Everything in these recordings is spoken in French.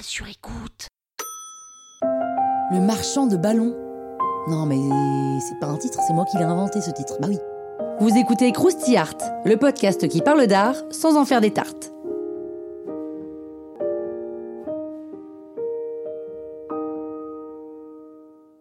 sur écoute. Le marchand de ballons. Non mais c'est pas un titre, c'est moi qui l'ai inventé ce titre. Bah oui. Vous écoutez Krusty Art, le podcast qui parle d'art sans en faire des tartes.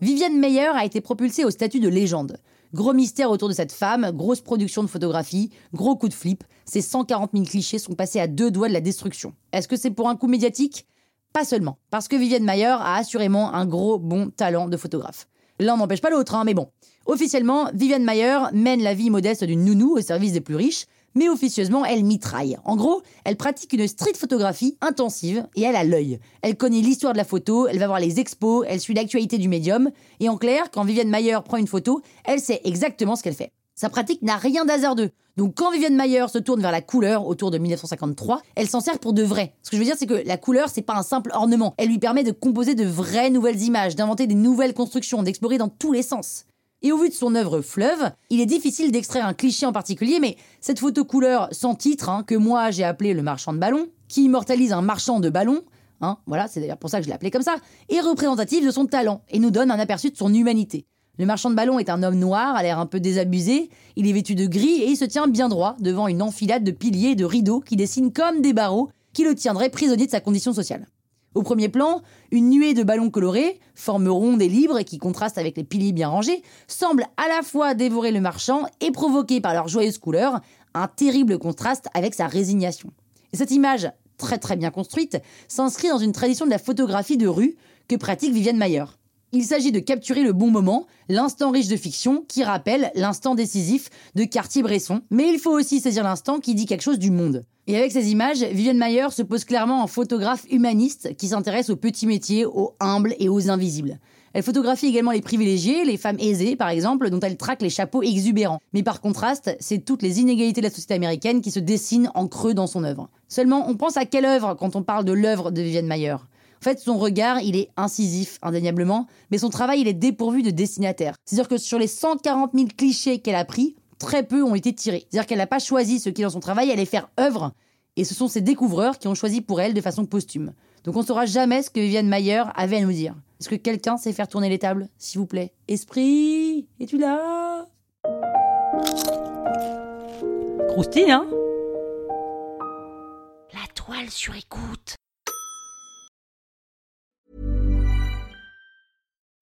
Viviane Meyer a été propulsée au statut de légende. Gros mystère autour de cette femme, grosse production de photographie, gros coup de flip, ces 140 000 clichés sont passés à deux doigts de la destruction. Est-ce que c'est pour un coup médiatique? Pas seulement, parce que Viviane Mayer a assurément un gros bon talent de photographe. L'un n'empêche pas l'autre, hein, mais bon. Officiellement, Viviane Mayer mène la vie modeste d'une nounou au service des plus riches, mais officieusement, elle mitraille. En gros, elle pratique une street photographie intensive et elle a l'œil. Elle connaît l'histoire de la photo, elle va voir les expos, elle suit l'actualité du médium, et en clair, quand Viviane Mayer prend une photo, elle sait exactement ce qu'elle fait. Sa pratique n'a rien d'hasardeux. Donc quand Viviane Mayer se tourne vers la couleur autour de 1953, elle s'en sert pour de vrai. Ce que je veux dire, c'est que la couleur, c'est pas un simple ornement. Elle lui permet de composer de vraies nouvelles images, d'inventer des nouvelles constructions, d'explorer dans tous les sens. Et au vu de son œuvre Fleuve, il est difficile d'extraire un cliché en particulier, mais cette photo couleur sans titre, hein, que moi j'ai appelé le marchand de ballons, qui immortalise un marchand de ballons, hein, voilà, c'est d'ailleurs pour ça que je l'ai appelé comme ça, est représentative de son talent et nous donne un aperçu de son humanité. Le marchand de ballons est un homme noir, a l'air un peu désabusé, il est vêtu de gris et il se tient bien droit devant une enfilade de piliers et de rideaux qui dessinent comme des barreaux qui le tiendraient prisonnier de sa condition sociale. Au premier plan, une nuée de ballons colorés, forme ronde et libre et qui contraste avec les piliers bien rangés, semble à la fois dévorer le marchand et provoquer par leurs joyeuses couleurs un terrible contraste avec sa résignation. Et cette image, très très bien construite, s'inscrit dans une tradition de la photographie de rue que pratique Viviane Mayer. Il s'agit de capturer le bon moment, l'instant riche de fiction qui rappelle l'instant décisif de Cartier-Bresson, mais il faut aussi saisir l'instant qui dit quelque chose du monde. Et avec ces images, Vivienne Mayer se pose clairement en photographe humaniste qui s'intéresse aux petits métiers, aux humbles et aux invisibles. Elle photographie également les privilégiés, les femmes aisées par exemple, dont elle traque les chapeaux exubérants. Mais par contraste, c'est toutes les inégalités de la société américaine qui se dessinent en creux dans son œuvre. Seulement, on pense à quelle œuvre quand on parle de l'œuvre de Vivienne Mayer? En fait, son regard, il est incisif, indéniablement, mais son travail, il est dépourvu de destinataire. C'est-à-dire que sur les 140 000 clichés qu'elle a pris, très peu ont été tirés. C'est-à-dire qu'elle n'a pas choisi ce qui, dans son travail, allait faire œuvre, et ce sont ses découvreurs qui ont choisi pour elle de façon posthume. Donc on ne saura jamais ce que Viviane Mayer avait à nous dire. Est-ce que quelqu'un sait faire tourner les tables, s'il vous plaît? Esprit, es-tu là? Croustille, hein? La toile sur écoute.